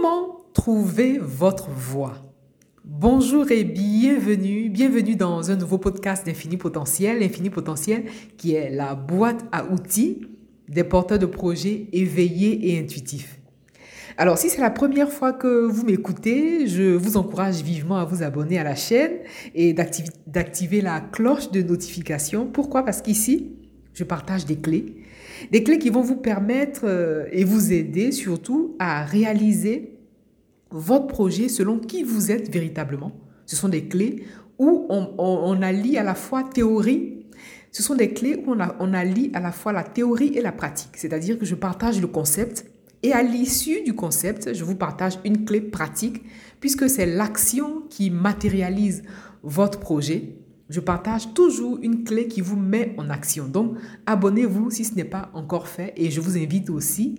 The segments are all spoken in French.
Comment trouver votre voix? Bonjour et bienvenue, bienvenue dans un nouveau podcast d'Infini Potentiel. Infini Potentiel qui est la boîte à outils des porteurs de projets éveillés et intuitifs. Alors si c'est la première fois que vous m'écoutez, je vous encourage vivement à vous abonner à la chaîne et d'activer la cloche de notification. Pourquoi? Parce qu'ici, je partage des clés des clés qui vont vous permettre euh, et vous aider surtout à réaliser votre projet selon qui vous êtes véritablement. Ce sont des clés où on, on, allie à la fois théorie, ce sont des clés où on, a, on allie à la fois la théorie et la pratique. C'est-à-dire que je partage le concept et à l'issue du concept, je vous partage une clé pratique puisque c'est l'action qui matérialise votre projet je partage toujours une clé qui vous met en action. Donc, abonnez-vous si ce n'est pas encore fait. Et je vous invite aussi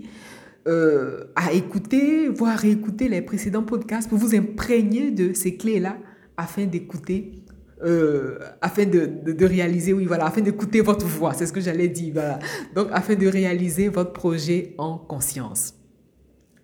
euh, à écouter, voire réécouter les précédents podcasts pour vous imprégner de ces clés-là afin d'écouter, euh, afin de, de, réaliser, oui, voilà, afin d'écouter votre voix. C'est ce que j'allais dire. Voilà. Donc, afin de réaliser votre projet en conscience.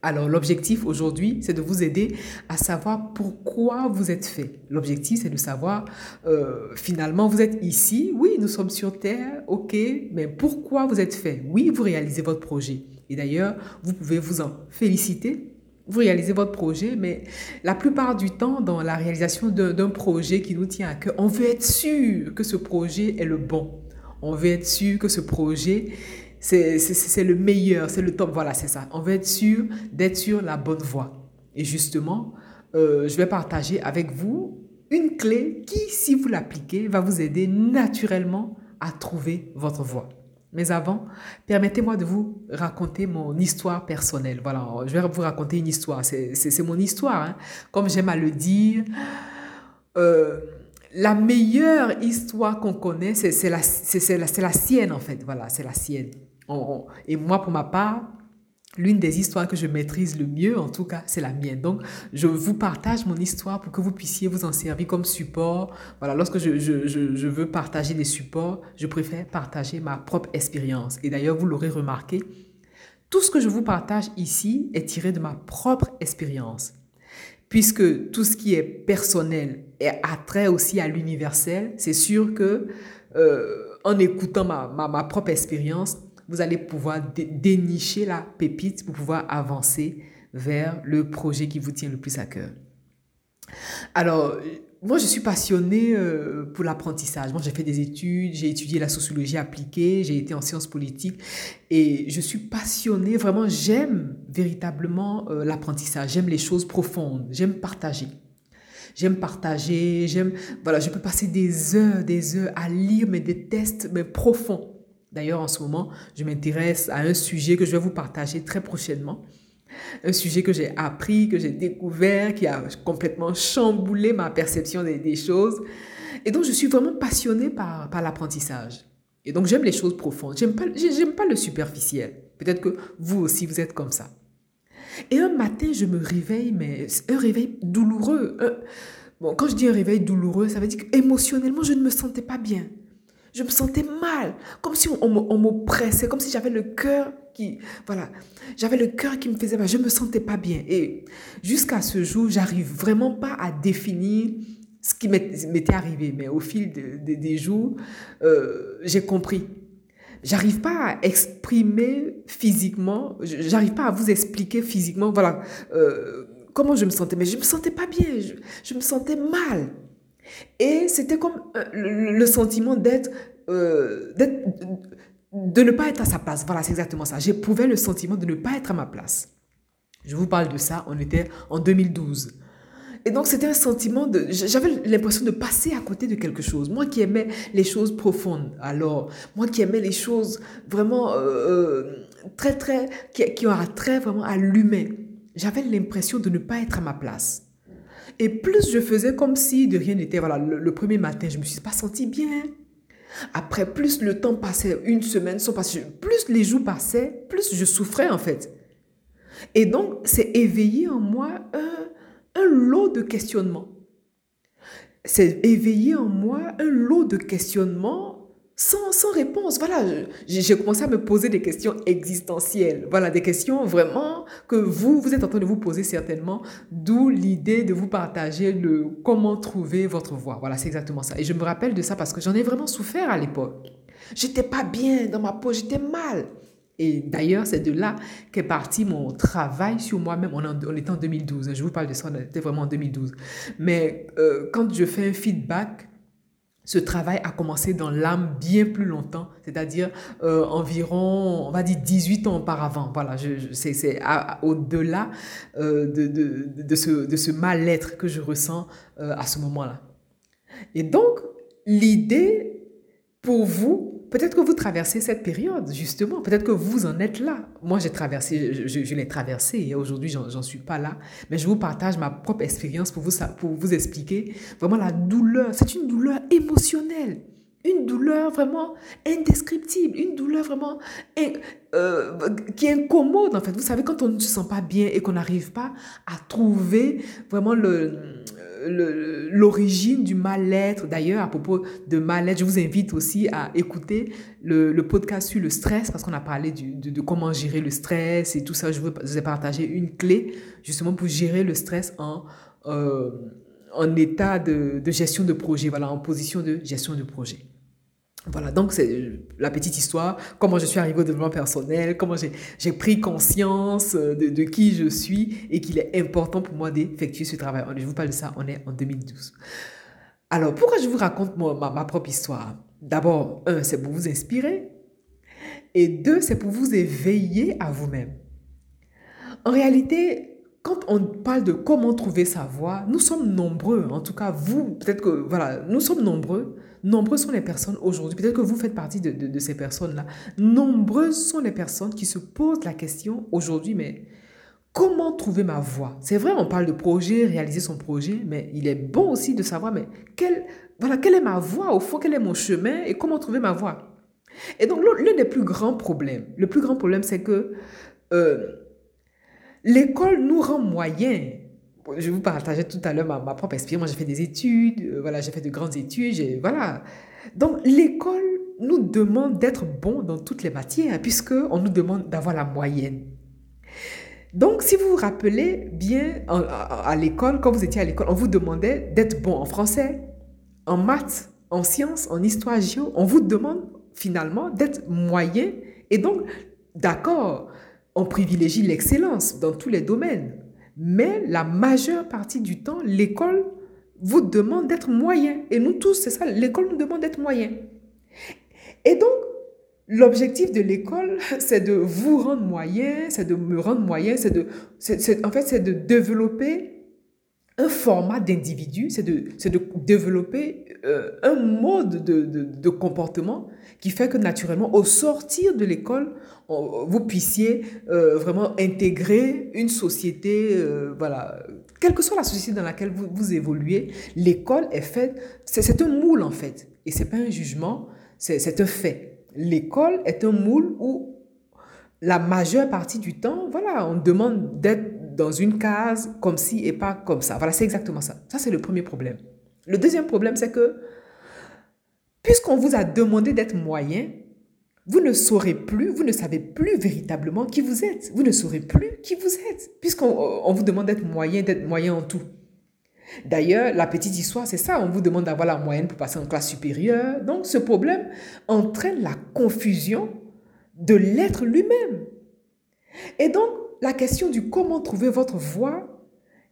Alors l'objectif aujourd'hui, c'est de vous aider à savoir pourquoi vous êtes fait. L'objectif, c'est de savoir, euh, finalement, vous êtes ici, oui, nous sommes sur Terre, ok, mais pourquoi vous êtes fait? Oui, vous réalisez votre projet. Et d'ailleurs, vous pouvez vous en féliciter. Vous réalisez votre projet, mais la plupart du temps, dans la réalisation d'un projet qui nous tient à cœur, on veut être sûr que ce projet est le bon. On veut être sûr que ce projet c'est le meilleur, c'est le top. Voilà, c'est ça. On veut être sûr d'être sur la bonne voie. Et justement, euh, je vais partager avec vous une clé qui, si vous l'appliquez, va vous aider naturellement à trouver votre voie. Mais avant, permettez-moi de vous raconter mon histoire personnelle. Voilà, je vais vous raconter une histoire. C'est mon histoire. Hein. Comme j'aime à le dire, euh, la meilleure histoire qu'on connaît, c'est la, la, la sienne en fait. Voilà, c'est la sienne et moi, pour ma part, l'une des histoires que je maîtrise le mieux, en tout cas, c'est la mienne. Donc, je vous partage mon histoire pour que vous puissiez vous en servir comme support. Voilà, lorsque je, je, je, veux partager des supports, je préfère partager ma propre expérience. Et d'ailleurs, vous l'aurez remarqué, tout ce que je vous partage ici est tiré de ma propre expérience. Puisque tout ce qui est personnel et attrait aussi à l'universel, c'est sûr que euh, en écoutant ma, ma, ma propre expérience, vous allez pouvoir dénicher la pépite pour pouvoir avancer vers le projet qui vous tient le plus à cœur. Alors, moi, je suis passionnée euh, pour l'apprentissage. Moi, j'ai fait des études, j'ai étudié la sociologie appliquée, j'ai été en sciences politiques et je suis passionnée, vraiment, j'aime véritablement euh, l'apprentissage, j'aime les choses profondes, j'aime partager. J'aime partager, j'aime, voilà, je peux passer des heures, des heures à lire mais des tests mais profonds. D'ailleurs, en ce moment, je m'intéresse à un sujet que je vais vous partager très prochainement. Un sujet que j'ai appris, que j'ai découvert, qui a complètement chamboulé ma perception des, choses. Et donc, je suis vraiment passionnée par, l'apprentissage. Et donc, j'aime les choses profondes. J'aime pas, pas le superficiel. Peut-être que vous aussi, vous êtes comme ça. Et un matin, je me réveille, mais un réveil douloureux. bon, quand je dis un réveil douloureux, ça veut dire qu'émotionnellement, je ne me sentais pas bien. Je me sentais mal, comme si on, m'oppressait, comme si j'avais le cœur qui, voilà, j'avais le cœur qui me faisait mal. Je me sentais pas bien. Et jusqu'à ce jour, j'arrive vraiment pas à définir ce qui m'était arrivé. Mais au fil des jours, euh, j'ai compris. J'arrive pas à exprimer physiquement, j'arrive pas à vous expliquer physiquement, voilà, euh, comment je me sentais. Mais je me sentais pas bien, je me sentais mal. Et c'était comme euh, le, sentiment d'être, euh, de ne pas être à sa place. Voilà, c'est exactement ça. J'éprouvais le sentiment de ne pas être à ma place. Je vous parle de ça, on était en 2012. Et donc, c'était un sentiment de. J'avais l'impression de passer à côté de quelque chose. Moi qui aimais les choses profondes, alors, moi qui aimais les choses vraiment euh, très, très. qui, qui ont trait vraiment à l'humain, j'avais l'impression de ne pas être à ma place. Et plus je faisais comme si de rien n'était, voilà, le, premier matin, je me suis pas senti bien. Après, plus le temps passait, une semaine sans passer, plus les jours passaient, plus je souffrais en fait. Et donc, c'est éveillé en moi un, un lot de questionnements. C'est éveillé en moi un lot de questionnements sans, réponse. Voilà, j'ai commencé à me poser des questions existentielles. Voilà, des questions vraiment que vous, vous êtes en train de vous poser certainement, d'où l'idée de vous partager le comment trouver votre voie. Voilà, c'est exactement ça. Et je me rappelle de ça parce que j'en ai vraiment souffert à l'époque. J'étais pas bien dans ma peau, j'étais mal. Et d'ailleurs, c'est de là qu'est parti mon travail sur moi-même. On, on, était en 2012. Je vous parle de ça, on était vraiment en 2012. Mais euh, quand je fais un feedback, ce travail a commencé dans l'âme bien plus longtemps, c'est-à-dire euh, environ, on va dire 18 ans auparavant. Voilà, je, c'est au-delà euh, de, de, de, ce, de ce mal-être que je ressens euh, à ce moment-là. Et donc, l'idée pour vous, peut-être que vous traversez cette période, justement. Peut-être que vous en êtes là. Moi, j'ai traversé, je, l'ai traversé et aujourd'hui, j'en suis pas là. Mais je vous partage ma propre expérience pour vous, pour vous expliquer vraiment la douleur. C'est une douleur émotionnelle. Une douleur vraiment indescriptible, une douleur vraiment euh, qui est incommode en fait. Vous savez, quand on ne se sent pas bien et qu'on n'arrive pas à trouver vraiment le, l'origine du mal-être. D'ailleurs, à propos de mal-être, je vous invite aussi à écouter le, podcast sur le stress parce qu'on a parlé de, comment gérer le stress et tout ça. Je vous, ai partagé une clé justement pour gérer le stress en, euh, en état de, de gestion de projet, voilà, en position de gestion de projet. Voilà, donc c'est la petite histoire, comment je suis arrivé au développement personnel, comment j'ai pris conscience euh, de, qui je suis et qu'il est important pour moi d'effectuer ce travail. Je vous parle de ça, on est en 2012. Alors, pourquoi je vous raconte ma, ma propre histoire? D'abord, un, c'est pour vous inspirer. Et deux, c'est pour vous éveiller à vous-même. En réalité, quand on parle de comment trouver sa voie, nous sommes nombreux, en tout cas vous, peut-être que, voilà, nous sommes nombreux Nombreuses sont les personnes aujourd'hui, peut-être que vous faites partie de, ces personnes-là, nombreuses sont les personnes qui se posent la question aujourd'hui, mais comment trouver ma voie? C'est vrai, on parle de projet, réaliser son projet, mais il est bon aussi de savoir, mais quelle, voilà, quelle est ma voie au fond, quel est mon chemin et comment trouver ma voie? Et donc, l'un des plus grands problèmes, le plus grand problème, c'est que euh, l'école nous rend moyens je vous partageais tout à l'heure ma, propre expérience. Moi, j'ai fait des études, euh, voilà, j'ai fait de grandes études, voilà. Donc, l'école nous demande d'être bon dans toutes les matières, puisqu'on nous demande d'avoir la moyenne. Donc, si vous vous rappelez bien, à, l'école, quand vous étiez à l'école, on vous demandait d'être bon en français, en maths, en sciences, en histoire, géo. On vous demande finalement d'être moyen. Et donc, d'accord, on privilégie l'excellence dans tous les domaines. Mais la majeure partie du temps, l'école vous demande d'être moyen. Et nous tous, c'est ça, l'école nous demande d'être moyen. Et donc, l'objectif de l'école, c'est de vous rendre moyen, c'est de me rendre moyen, c'est de, en fait, c'est de développer un format d'individu, c'est de, de développer euh, un mode de, de, comportement qui fait que naturellement, au sortir de l'école, vous puissiez euh, vraiment intégrer une société, euh, voilà, quelle que soit la société dans laquelle vous, vous évoluez, l'école est faite, c'est un moule en fait, et c'est pas un jugement, c'est un fait. L'école est un moule où la majeure partie du temps, voilà, on demande d'être dans une case comme ci et pas comme ça. Voilà, c'est exactement ça. Ça, c'est le premier problème. Le deuxième problème, c'est que puisqu'on vous a demandé d'être moyen, vous ne saurez plus, vous ne savez plus véritablement qui vous êtes. Vous ne saurez plus qui vous êtes, puisqu'on vous demande d'être moyen, d'être moyen en tout. D'ailleurs, la petite histoire, c'est ça, on vous demande d'avoir la moyenne pour passer en classe supérieure. Donc, ce problème entraîne la confusion de l'être lui-même. Et donc, la question du comment trouver votre voie,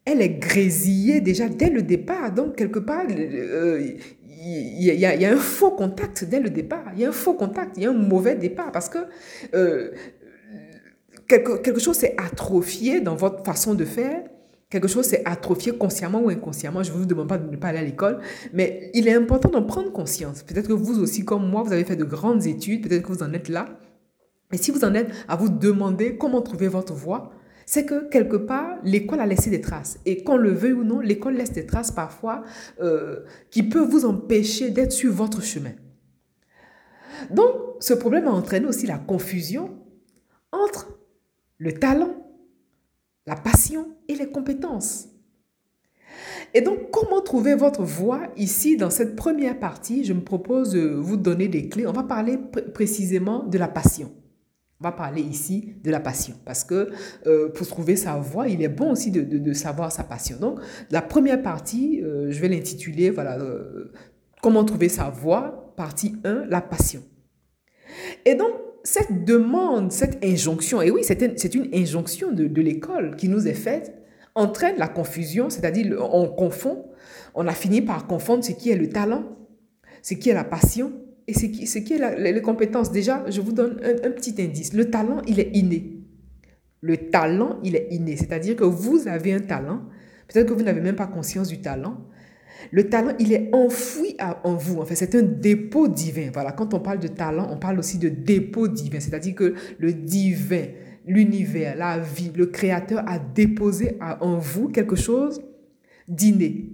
elle est grésillée déjà dès le départ. Donc, quelque part, euh, il y, a, un faux contact dès le départ. Il y a un faux contact, il y a un mauvais départ parce que euh, quelque, quelque chose s'est atrophié dans votre façon de faire. Quelque chose s'est atrophié consciemment ou inconsciemment. Je ne vous demande pas de ne pas aller à l'école, mais il est important d'en prendre conscience. Peut-être que vous aussi, comme moi, vous avez fait de grandes études, peut-être que vous en êtes là. Et si vous en êtes à vous demander comment trouver votre voie, c'est que quelque part, l'école a laissé des traces. Et qu'on le veuille ou non, l'école laisse des traces parfois euh, qui peuvent vous empêcher d'être sur votre chemin. Donc, ce problème a entraîné aussi la confusion entre le talent, la passion et les compétences. Et donc, comment trouver votre voix ici dans cette première partie? Je me propose de vous donner des clés. On va parler précisément de la passion. On va parler ici de la passion parce que euh, pour trouver sa voix, il est bon aussi de, savoir sa passion. Donc, la première partie, euh, je vais l'intituler, voilà, euh, comment trouver sa voix, partie 1, la passion. Et donc, cette demande, cette injonction, et oui, c'est une, injonction de, de l'école qui nous est faite, entraîne la confusion, c'est-à-dire on confond, on a fini par confondre ce qui est le talent, ce qui est la passion et ce qui, ce qui est les compétences. Déjà, je vous donne un, petit indice. Le talent, il est inné. Le talent, il est inné, c'est-à-dire que vous avez un talent, peut-être que vous n'avez même pas conscience du talent. Le talent, il est enfoui en vous. En fait, c'est un dépôt divin. Voilà, quand on parle de talent, on parle aussi de dépôt divin, c'est-à-dire que le divin, l'univers, la vie, le Créateur a déposé en vous quelque chose d'inné.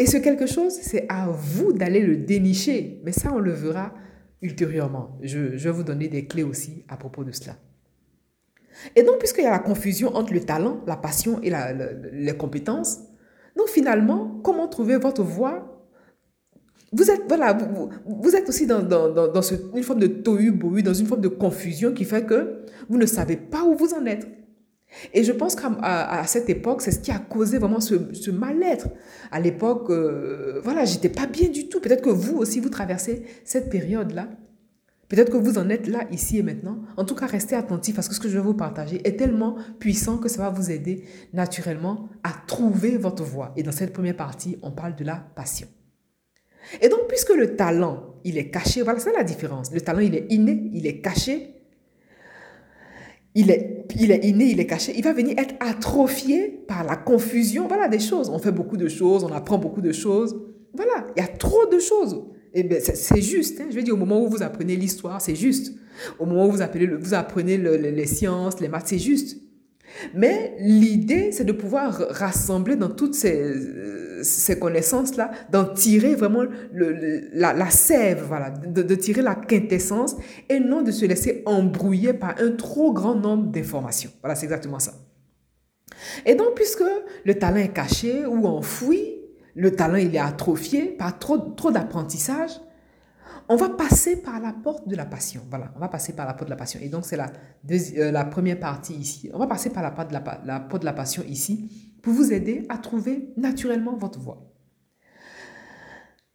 Et ce quelque chose, c'est à vous d'aller le dénicher. Mais ça, on le verra ultérieurement. Je, vais vous donner des clés aussi à propos de cela. Et donc, puisqu'il y a la confusion entre le talent, la passion et les compétences, donc finalement, comment trouver votre voie? Vous êtes, voilà, vous, êtes aussi dans, dans, une forme de tohu-bohu, dans une forme de confusion qui fait que vous ne savez pas où vous en êtes. Et je pense qu'à à, cette époque, c'est ce qui a causé vraiment ce, mal-être. À l'époque, euh, voilà, j'étais pas bien du tout. Peut-être que vous aussi, vous traversez cette période-là. Peut-être que vous en êtes là, ici et maintenant. En tout cas, restez attentifs parce que ce que je vais vous partager est tellement puissant que ça va vous aider naturellement à trouver votre voie. Et dans cette première partie, on parle de la passion. Et donc, puisque le talent, il est caché, voilà, c'est la différence. Le talent, il est inné, il est caché. Il est, il est inné, il est caché. Il va venir être atrophié par la confusion. Voilà des choses. On fait beaucoup de choses, on apprend beaucoup de choses. Voilà, il y a trop de choses. Et bien, c'est juste. Hein. Je veux dire, au moment où vous apprenez l'histoire, c'est juste. Au moment où vous, appelez vous apprenez les sciences, les maths, c'est juste. Mais l'idée, c'est de pouvoir rassembler dans toutes ces, euh, ces connaissances-là, d'en tirer vraiment le, la, la, sève, voilà, de, de, tirer la quintessence et non de se laisser embrouiller par un trop grand nombre d'informations. Voilà, c'est exactement ça. Et donc, puisque le talent est caché ou enfoui, le talent il est atrophié par trop, trop d'apprentissage, on va passer par la porte de la passion. Voilà, on va passer par la porte de la passion. Et donc, c'est la, euh, la première partie ici. On va passer par la porte, de la, la porte de la passion ici pour vous aider à trouver naturellement votre voie.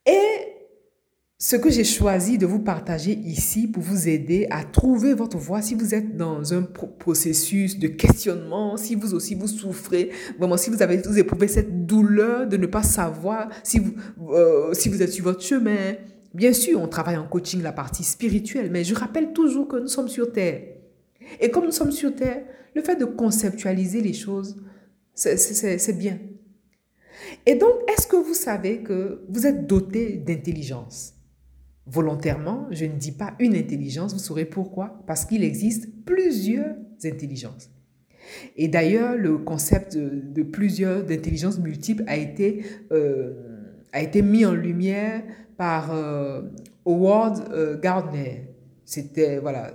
Et ce que j'ai choisi de vous partager ici pour vous aider à trouver votre voie, si vous êtes dans un processus de questionnement, si vous aussi vous souffrez, vraiment si vous avez vous éprouvez cette douleur de ne pas savoir si vous, euh, si vous êtes sur votre chemin, Bien sûr, on travaille en coaching la partie spirituelle, mais je rappelle toujours que nous sommes sur Terre. Et comme nous sommes sur Terre, le fait de conceptualiser les choses, c'est bien. Et donc, est-ce que vous savez que vous êtes doté d'intelligence? Volontairement, je ne dis pas une intelligence, vous saurez pourquoi. Parce qu'il existe plusieurs intelligences. Et d'ailleurs, le concept de, plusieurs intelligences multiples a été, euh, a été mis en lumière par euh, Howard euh, Gardner. C'était, voilà,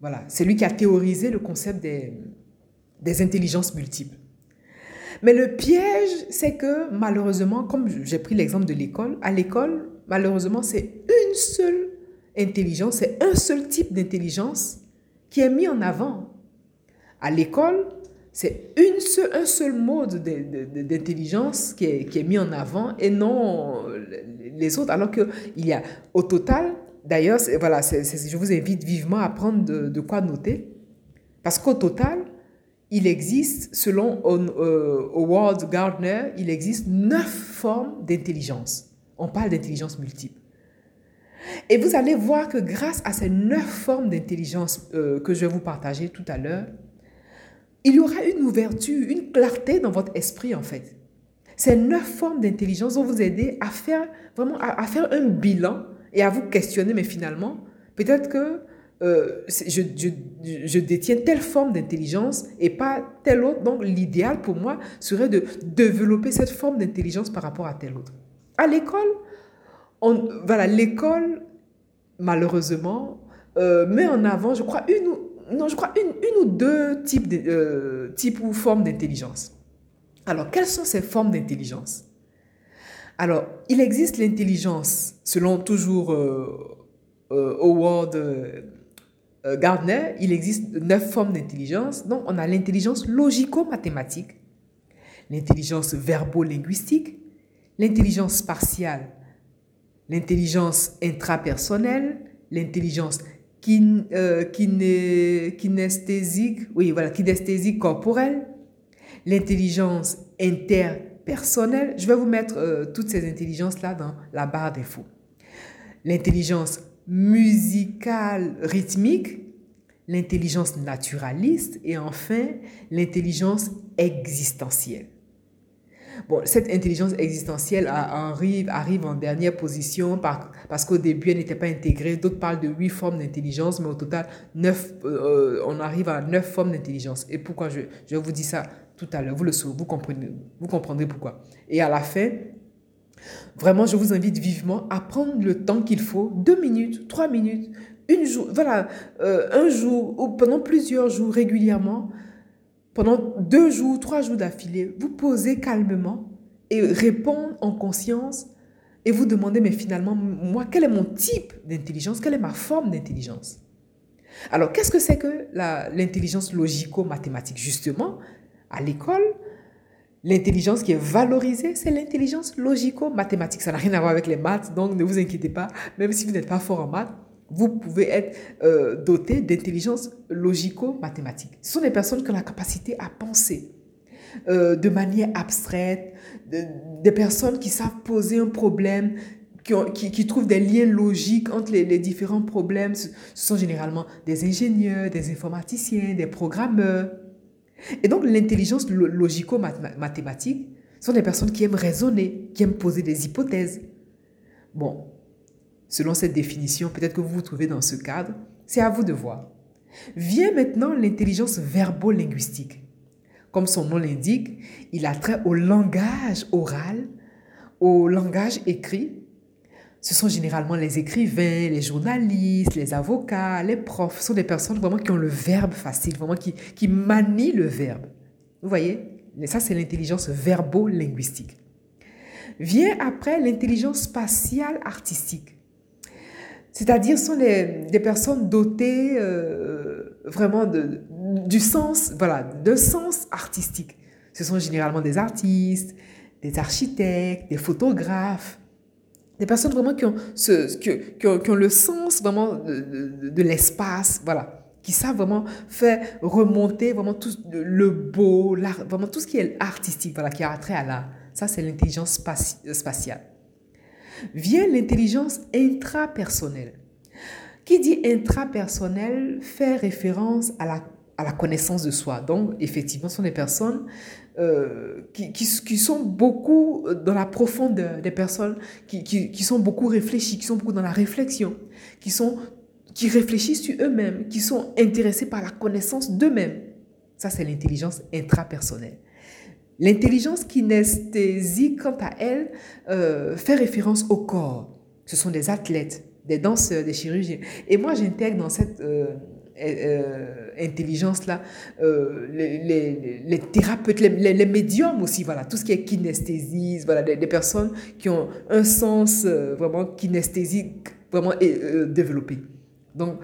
voilà, c'est lui qui a théorisé le concept des, des intelligences multiples. Mais le piège, c'est que malheureusement, comme j'ai pris l'exemple de l'école, à l'école, malheureusement, c'est une seule intelligence, c'est un seul type d'intelligence qui est mis en avant. À l'école, c'est une un seul mode d'intelligence qui est, qui est mis en avant et non les autres, alors qu'il y a au total, d'ailleurs, voilà, je vous invite vivement à prendre de, quoi noter, parce qu'au total, il existe, selon euh, Howard Gardner, il existe neuf formes d'intelligence. On parle d'intelligence multiple. Et vous allez voir que grâce à ces neuf formes d'intelligence euh, que je vais vous partager tout à l'heure, il y aura une ouverture, une clarté dans votre esprit en fait. Ces neuf formes d'intelligence vont vous aider à faire vraiment à, faire un bilan et à vous questionner, mais finalement, peut-être que euh, je, je, détiens telle forme d'intelligence et pas telle autre. Donc, l'idéal pour moi serait de développer cette forme d'intelligence par rapport à telle autre. À l'école, voilà, l'école, malheureusement, euh, met en avant, je crois, une, non, je crois une, ou deux types, de, euh, types ou formes d'intelligence. Alors, quelles sont ces formes d'intelligence? Alors, il existe l'intelligence, selon toujours euh, euh, Howard Gardner, il existe neuf formes d'intelligence. Donc, on a l'intelligence logico-mathématique, l'intelligence verbo-linguistique, l'intelligence spatiale, l'intelligence intrapersonnelle, l'intelligence kinesthésique, oui, voilà, corporelle, l'intelligence interpersonnelle. Je vais vous mettre euh, toutes ces intelligences-là dans la barre d'infos. L'intelligence musicale rythmique, l'intelligence naturaliste et enfin l'intelligence existentielle. Bon, cette intelligence existentielle arrive, arrive en dernière position parce qu'au début, elle n'était pas intégrée. D'autres parlent de huit formes d'intelligence, mais au total, neuf, euh, on arrive à neuf formes d'intelligence. Et pourquoi je, je vous dis ça tout à l'heure? Vous le vous, comprenez, vous comprendrez pourquoi. Et à la fin, vraiment, je vous invite vivement à prendre le temps qu'il faut, deux minutes, trois minutes, une jour, voilà, euh, un jour ou pendant plusieurs jours régulièrement, pendant deux jours, trois jours d'affilée, vous posez calmement et répondre en conscience et vous demandez, mais finalement, moi, quel est mon type d'intelligence? Quelle est ma forme d'intelligence? Alors, qu'est-ce que c'est que l'intelligence logico-mathématique? Justement, à l'école, l'intelligence qui est valorisée, c'est l'intelligence logico-mathématique. Ça n'a rien à voir avec les maths, donc ne vous inquiétez pas, même si vous n'êtes pas fort en maths, vous pouvez être euh, doté d'intelligence logico-mathématique. Ce sont des personnes qui ont la capacité à penser euh, de manière abstraite, des personnes qui savent poser un problème, qui, trouvent des liens logiques entre les, les, différents problèmes. Ce sont généralement des ingénieurs, des informaticiens, des programmeurs. Et donc l'intelligence logico-mathématique sont des personnes qui aiment raisonner, qui aiment poser des hypothèses. Bon, selon cette définition, peut-être que vous vous trouvez dans ce cadre, c'est à vous de voir. Vient maintenant l'intelligence verbo-linguistique. Comme son nom l'indique, il a trait au langage oral, au langage écrit. Ce sont généralement les écrivains, les journalistes, les avocats, les profs. Ce sont des personnes vraiment qui ont le verbe facile, vraiment qui, qui manient le verbe. Vous voyez? Ça, c'est l'intelligence verbo-linguistique. Vient après l'intelligence spatiale artistique. C'est-à-dire, sont des personnes dotées euh, vraiment de, du sens, voilà, de sens artistique. Ce sont généralement des artistes, des architectes, des photographes, des personnes vraiment qui ont, ce, qui, ont, le sens vraiment de, de, l'espace, voilà, qui savent vraiment faire remonter vraiment tout le beau, vraiment tout ce qui est artistique, voilà, qui a trait à l'art. Ça, c'est l'intelligence spatiale vient l'intelligence intrapersonnelle. Qui dit intrapersonnel fait référence à la, à la connaissance de soi. Donc, effectivement, ce sont des personnes euh, qui, qui, sont beaucoup dans la profondeur, des personnes qui, qui, qui, sont beaucoup réfléchies, qui sont beaucoup dans la réflexion, qui, sont, qui réfléchissent sur eux-mêmes, qui sont intéressés par la connaissance d'eux-mêmes. Ça, c'est l'intelligence intrapersonnelle. L'intelligence kinesthésique, quant à elle, euh, fait référence au corps. Ce sont des athlètes, des danseurs, des chirurgiens. Et moi, j'intègre dans cette euh, euh, intelligence-là les, thérapeutes, les, médiums aussi, voilà, tout ce qui est kinesthésie, voilà, des, personnes qui ont un sens vraiment kinesthésique vraiment développé. Donc,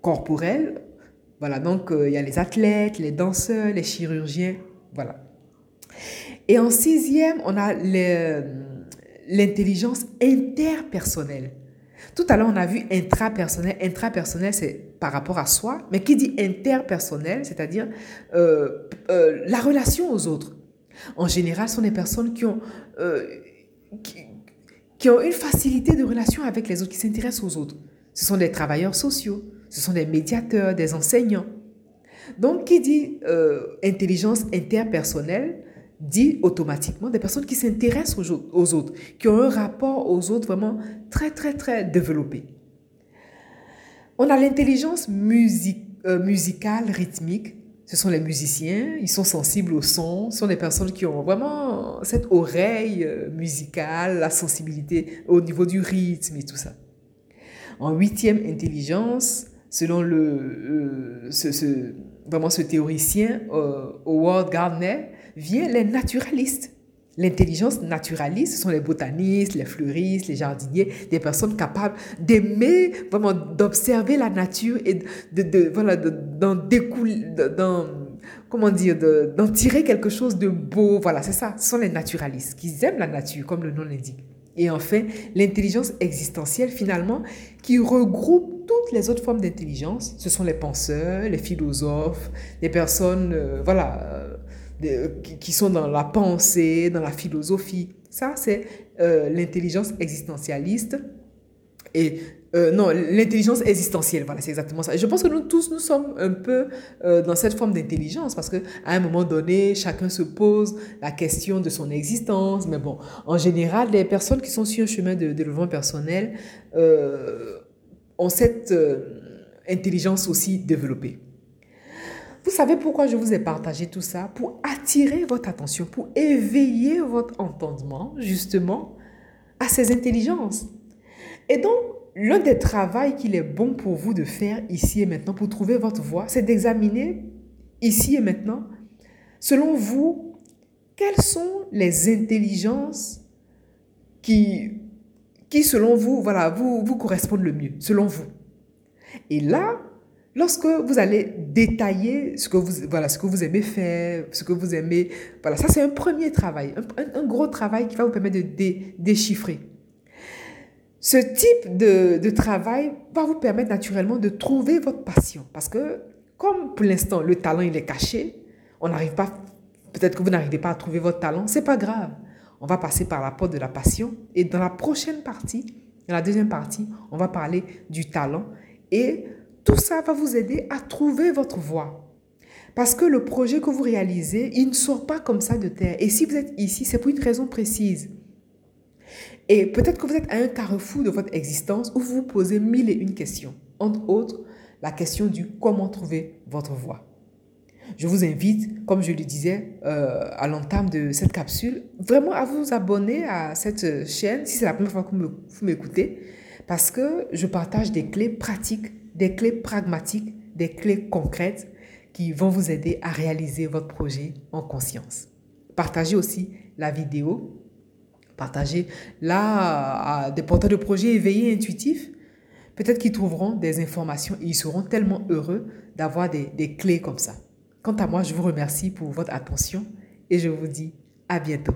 corporel, voilà, donc il y a les athlètes, les danseurs, les chirurgiens, voilà. Et en sixième, on a l'intelligence interpersonnelle. Tout à l'heure, on a vu intrapersonnel. Intrapersonnel, c'est par rapport à soi. Mais qui dit interpersonnel, c'est-à-dire euh, euh, la relation aux autres. En général, ce sont des personnes qui ont, euh, qui, ont une facilité de relation avec les autres, qui s'intéressent aux autres. Ce sont des travailleurs sociaux, ce sont des médiateurs, des enseignants. Donc, qui dit intelligence interpersonnelle, dit automatiquement des personnes qui s'intéressent aux, autres, qui ont un rapport aux autres vraiment très, très, très développé. On a l'intelligence euh, musicale, rythmique. Ce sont les musiciens, ils sont sensibles au son, ce sont des personnes qui ont vraiment cette oreille euh, musicale, la sensibilité au niveau du rythme et tout ça. En huitième intelligence, selon le, euh, vraiment ce théoricien, Howard Gardner, vient les naturalistes. L'intelligence naturaliste, ce sont les botanistes, les fleuristes, les jardiniers, des personnes capables d'aimer, vraiment d'observer la nature et de, de, voilà, d'en, comment dire, d'en tirer quelque chose de beau. Voilà, c'est ça. Ce sont les naturalistes qui aiment la nature, comme le nom l'indique. Et enfin, l'intelligence existentielle, finalement, qui regroupe toutes les autres formes d'intelligence. Ce sont les penseurs, les philosophes, les personnes, euh, voilà, euh, qui sont dans la pensée, dans la philosophie. Ça, c'est euh, l'intelligence existentialiste. Et non, l'intelligence existentielle, voilà, c'est exactement ça. je pense que nous tous, nous sommes un peu dans cette forme d'intelligence parce qu'à un moment donné, chacun se pose la question de son existence. Mais bon, en général, les personnes qui sont sur un chemin de développement personnel ont cette intelligence aussi développée. Vous savez pourquoi je vous ai partagé tout ça? Pour attirer votre attention, pour éveiller votre entendement, justement, à ces intelligences. Et donc, l'un des travaux qu'il est bon pour vous de faire ici et maintenant pour trouver votre voie, c'est d'examiner ici et maintenant, selon vous, quelles sont les intelligences qui, qui selon vous, voilà, vous, vous correspondent le mieux, selon vous. Et là, Lorsque vous allez détailler ce que vous, voilà, ce que vous aimez faire, ce que vous aimez, voilà, ça c'est un premier travail, un, gros travail qui va vous permettre de déchiffrer. Ce type de, de, travail va vous permettre naturellement de trouver votre passion. Parce que, comme pour l'instant, le talent, il est caché, on n'arrive pas, peut-être que vous n'arrivez pas à trouver votre talent, c'est pas grave. On va passer par la porte de la passion. Et dans la prochaine partie, dans la deuxième partie, on va parler du talent et tout ça va vous aider à trouver votre voie. Parce que le projet que vous réalisez, il ne sort pas comme ça de terre. Et si vous êtes ici, c'est pour une raison précise. Et peut-être que vous êtes à un carrefour de votre existence où vous vous posez mille et une questions. Entre autres, la question du comment trouver votre voie. Je vous invite, comme je le disais euh, à l'entame de cette capsule, vraiment à vous abonner à cette chaîne si c'est la première fois que vous m'écoutez, parce que je partage des clés pratiques des clés pragmatiques, des clés concrètes qui vont vous aider à réaliser votre projet en conscience. Partagez aussi la vidéo, partagez là à des porteurs de projets éveillés intuitifs. Peut-être qu'ils trouveront des informations et ils seront tellement heureux d'avoir des, des clés comme ça. Quant à moi, je vous remercie pour votre attention et je vous dis à bientôt.